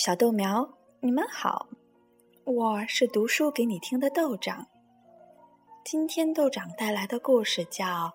小豆苗，你们好，我是读书给你听的豆长。今天豆长带来的故事叫《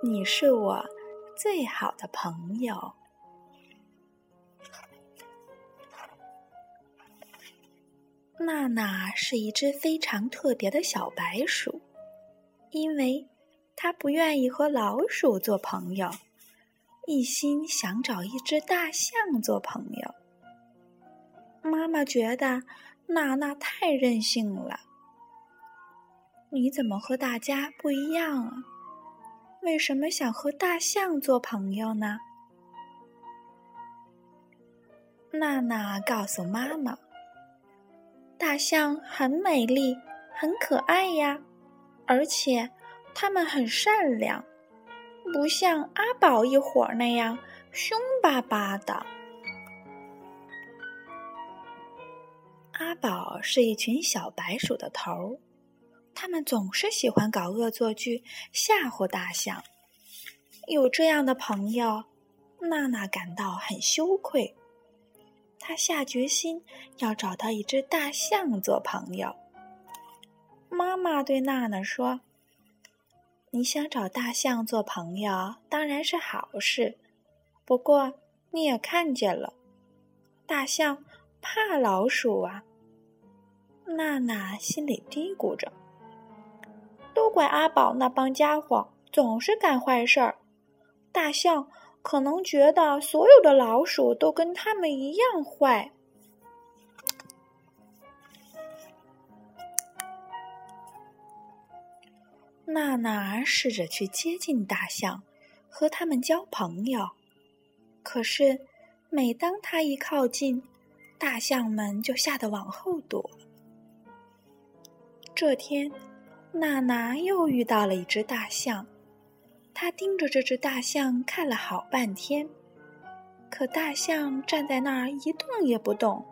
你是我最好的朋友》。娜娜是一只非常特别的小白鼠，因为它不愿意和老鼠做朋友，一心想找一只大象做朋友。妈妈觉得娜娜太任性了。你怎么和大家不一样啊？为什么想和大象做朋友呢？娜娜告诉妈妈：“大象很美丽，很可爱呀，而且它们很善良，不像阿宝一伙那样凶巴巴的。”阿宝是一群小白鼠的头儿，他们总是喜欢搞恶作剧吓唬大象。有这样的朋友，娜娜感到很羞愧。她下决心要找到一只大象做朋友。妈妈对娜娜说：“你想找大象做朋友，当然是好事。不过你也看见了，大象。”怕老鼠啊！娜娜心里嘀咕着。都怪阿宝那帮家伙总是干坏事儿。大象可能觉得所有的老鼠都跟他们一样坏。娜娜试着去接近大象，和他们交朋友。可是，每当她一靠近，大象们就吓得往后躲。这天，娜娜又遇到了一只大象，她盯着这只大象看了好半天，可大象站在那儿一动也不动，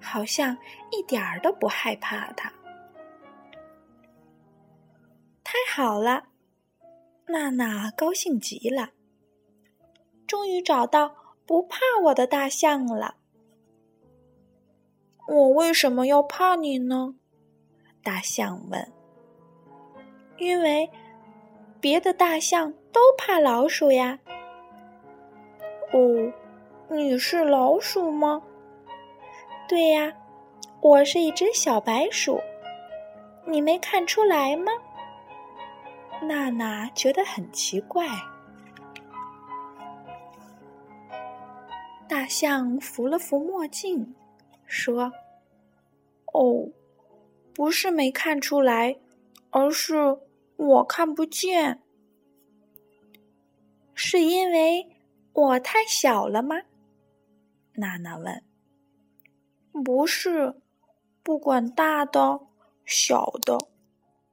好像一点儿都不害怕它。太好了，娜娜高兴极了，终于找到不怕我的大象了。我为什么要怕你呢？大象问。因为别的大象都怕老鼠呀。哦，你是老鼠吗？对呀，我是一只小白鼠。你没看出来吗？娜娜觉得很奇怪。大象扶了扶墨镜。说：“哦，不是没看出来，而是我看不见。是因为我太小了吗？”娜娜问。“不是，不管大的、小的，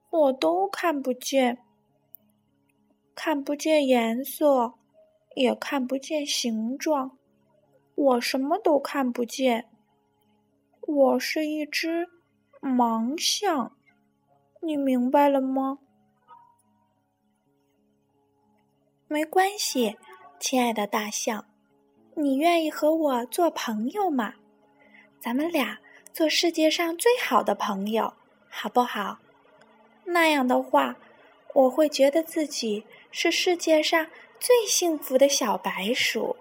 我都看不见。看不见颜色，也看不见形状，我什么都看不见。”我是一只盲象，你明白了吗？没关系，亲爱的大象，你愿意和我做朋友吗？咱们俩做世界上最好的朋友，好不好？那样的话，我会觉得自己是世界上最幸福的小白鼠。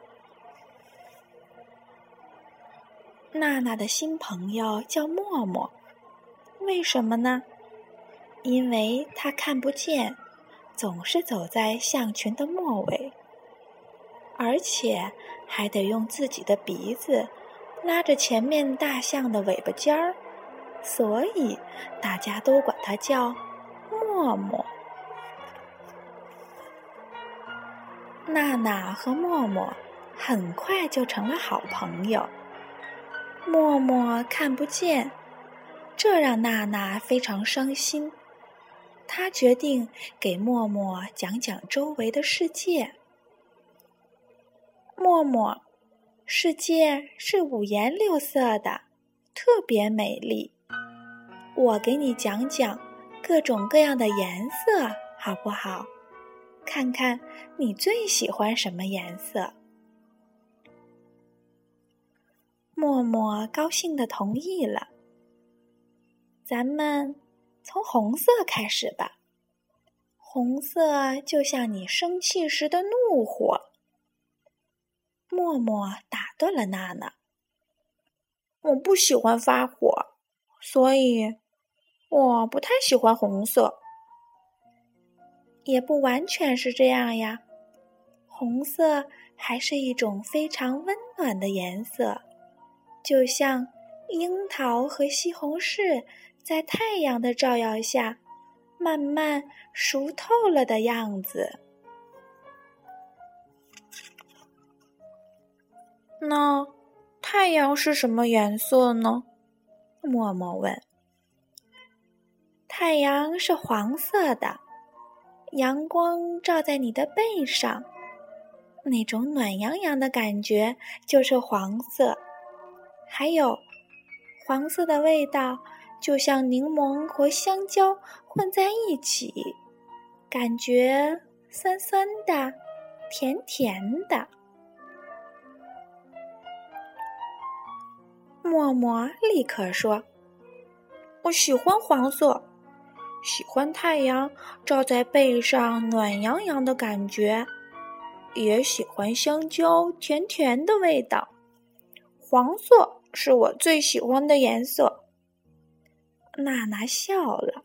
娜娜的新朋友叫默默，为什么呢？因为他看不见，总是走在象群的末尾，而且还得用自己的鼻子拉着前面大象的尾巴尖儿，所以大家都管他叫默默。娜娜和默默很快就成了好朋友。默默看不见，这让娜娜非常伤心。她决定给默默讲讲周围的世界。默默，世界是五颜六色的，特别美丽。我给你讲讲各种各样的颜色，好不好？看看你最喜欢什么颜色。默默高兴的同意了。咱们从红色开始吧。红色就像你生气时的怒火。默默打断了娜娜。我不喜欢发火，所以我不太喜欢红色。也不完全是这样呀，红色还是一种非常温暖的颜色，就像樱桃和西红柿在太阳的照耀下慢慢熟透了的样子。那太阳是什么颜色呢？默默问。太阳是黄色的。阳光照在你的背上，那种暖洋洋的感觉就是黄色。还有，黄色的味道就像柠檬和香蕉混在一起，感觉酸酸的，甜甜的。默默立刻说：“我喜欢黄色。”喜欢太阳照在背上暖洋洋的感觉，也喜欢香蕉甜甜的味道。黄色是我最喜欢的颜色。娜娜笑了，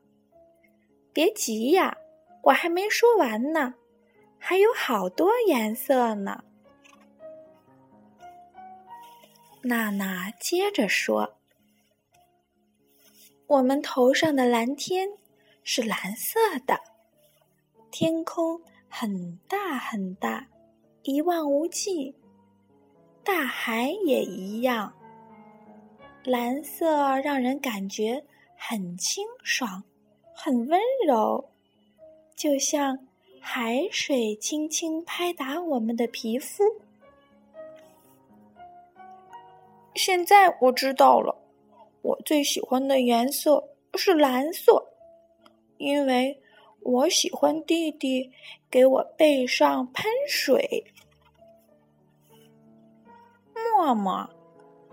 别急呀，我还没说完呢，还有好多颜色呢。娜娜接着说：“我们头上的蓝天。”是蓝色的，天空很大很大，一望无际，大海也一样。蓝色让人感觉很清爽，很温柔，就像海水轻轻拍打我们的皮肤。现在我知道了，我最喜欢的颜色是蓝色。因为我喜欢弟弟给我背上喷水。默默，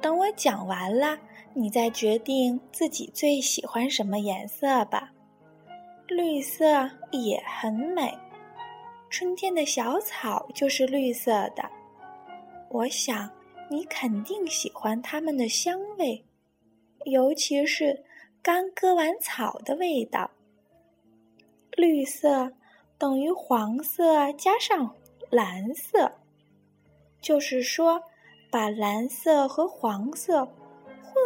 等我讲完了，你再决定自己最喜欢什么颜色吧。绿色也很美，春天的小草就是绿色的。我想你肯定喜欢它们的香味，尤其是刚割完草的味道。绿色等于黄色加上蓝色，就是说，把蓝色和黄色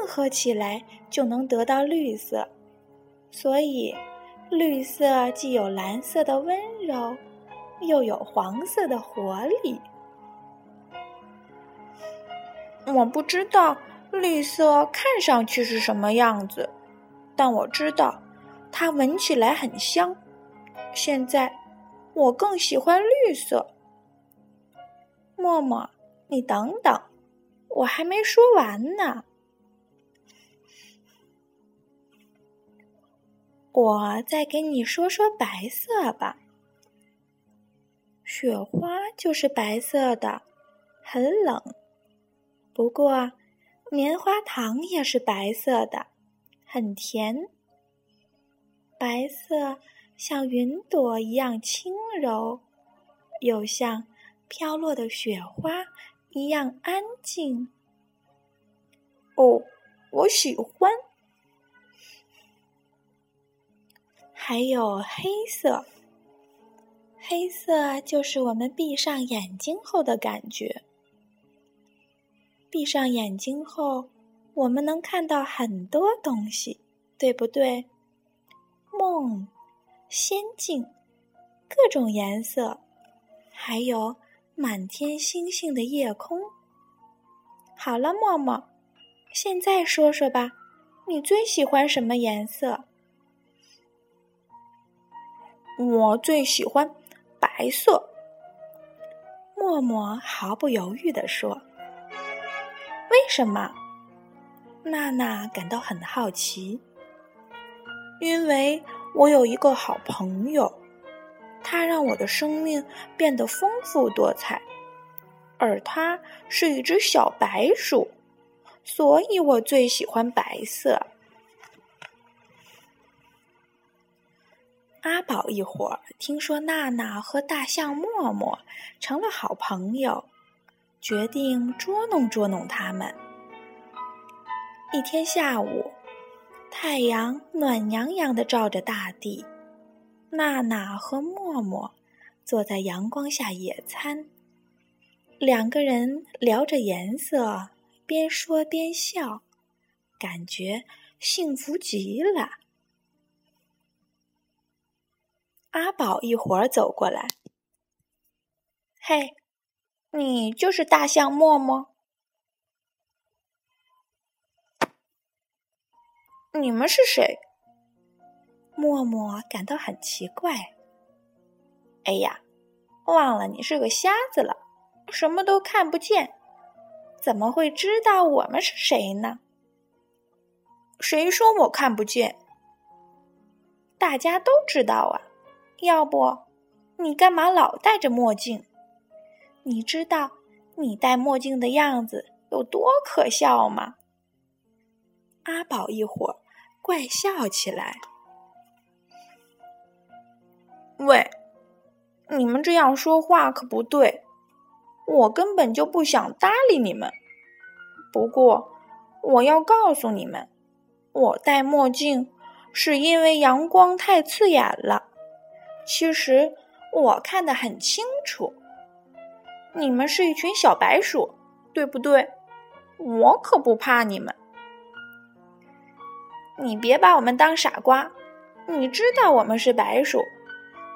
混合起来就能得到绿色。所以，绿色既有蓝色的温柔，又有黄色的活力。我不知道绿色看上去是什么样子，但我知道它闻起来很香。现在，我更喜欢绿色。默默，你等等，我还没说完呢。我再给你说说白色吧。雪花就是白色的，很冷。不过，棉花糖也是白色的，很甜。白色。像云朵一样轻柔，又像飘落的雪花一样安静。哦，我喜欢。还有黑色，黑色就是我们闭上眼睛后的感觉。闭上眼睛后，我们能看到很多东西，对不对？梦。仙境，各种颜色，还有满天星星的夜空。好了，默默，现在说说吧，你最喜欢什么颜色？我最喜欢白色。默默毫不犹豫地说：“为什么？”娜娜感到很好奇，因为。我有一个好朋友，他让我的生命变得丰富多彩，而他是一只小白鼠，所以我最喜欢白色。阿宝一伙儿听说娜娜和大象默默成了好朋友，决定捉弄捉弄他们。一天下午，太阳暖洋洋的照着大地，娜娜和默默坐在阳光下野餐，两个人聊着颜色，边说边笑，感觉幸福极了。阿宝一会儿走过来，嘿，你就是大象默默？你们是谁？默默感到很奇怪。哎呀，忘了你是个瞎子了，什么都看不见，怎么会知道我们是谁呢？谁说我看不见？大家都知道啊。要不，你干嘛老戴着墨镜？你知道你戴墨镜的样子有多可笑吗？阿宝一伙怪笑起来。喂，你们这样说话可不对，我根本就不想搭理你们。不过，我要告诉你们，我戴墨镜是因为阳光太刺眼了。其实我看得很清楚，你们是一群小白鼠，对不对？我可不怕你们。你别把我们当傻瓜，你知道我们是白鼠，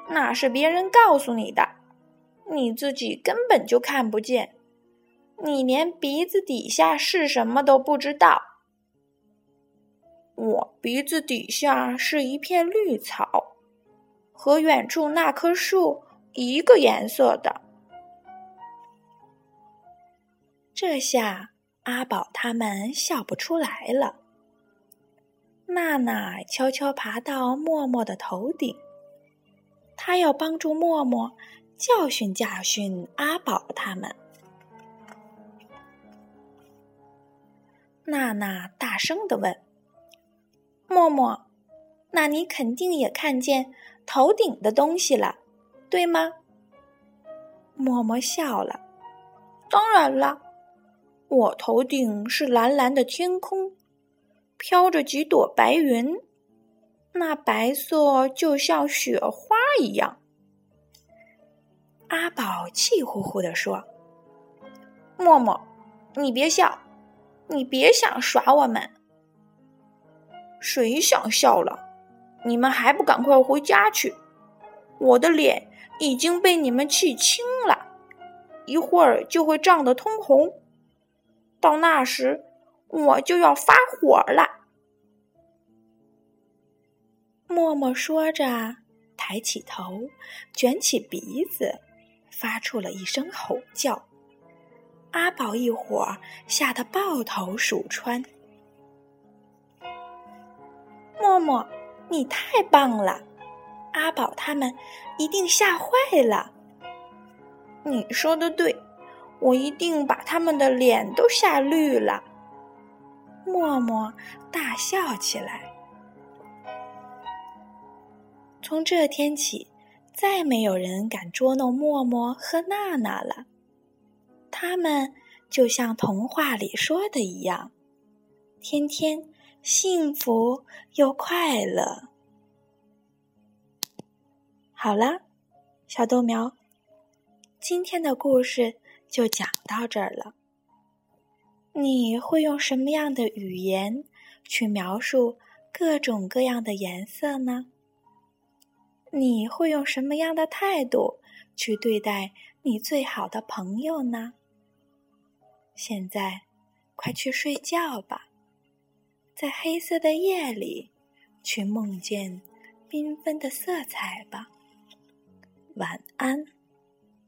那是别人告诉你的，你自己根本就看不见，你连鼻子底下是什么都不知道。我鼻子底下是一片绿草。和远处那棵树一个颜色的。这下阿宝他们笑不出来了。娜娜悄悄爬到默默的头顶，她要帮助默默教训教训阿宝他们。娜娜大声的问：“默默，那你肯定也看见？”头顶的东西了，对吗？默默笑了。当然了，我头顶是蓝蓝的天空，飘着几朵白云，那白色就像雪花一样。阿宝气呼呼地说：“默默，你别笑，你别想耍我们。谁想笑了？”你们还不赶快回家去！我的脸已经被你们气青了，一会儿就会涨得通红。到那时，我就要发火了。默默说着，抬起头，卷起鼻子，发出了一声吼叫。阿宝一伙吓得抱头鼠窜。默默。你太棒了，阿宝他们一定吓坏了。你说的对，我一定把他们的脸都吓绿了。默默大笑起来。从这天起，再没有人敢捉弄默默和娜娜了。他们就像童话里说的一样，天天。幸福又快乐。好了，小豆苗，今天的故事就讲到这儿了。你会用什么样的语言去描述各种各样的颜色呢？你会用什么样的态度去对待你最好的朋友呢？现在，快去睡觉吧。在黑色的夜里，去梦见缤纷的色彩吧。晚安。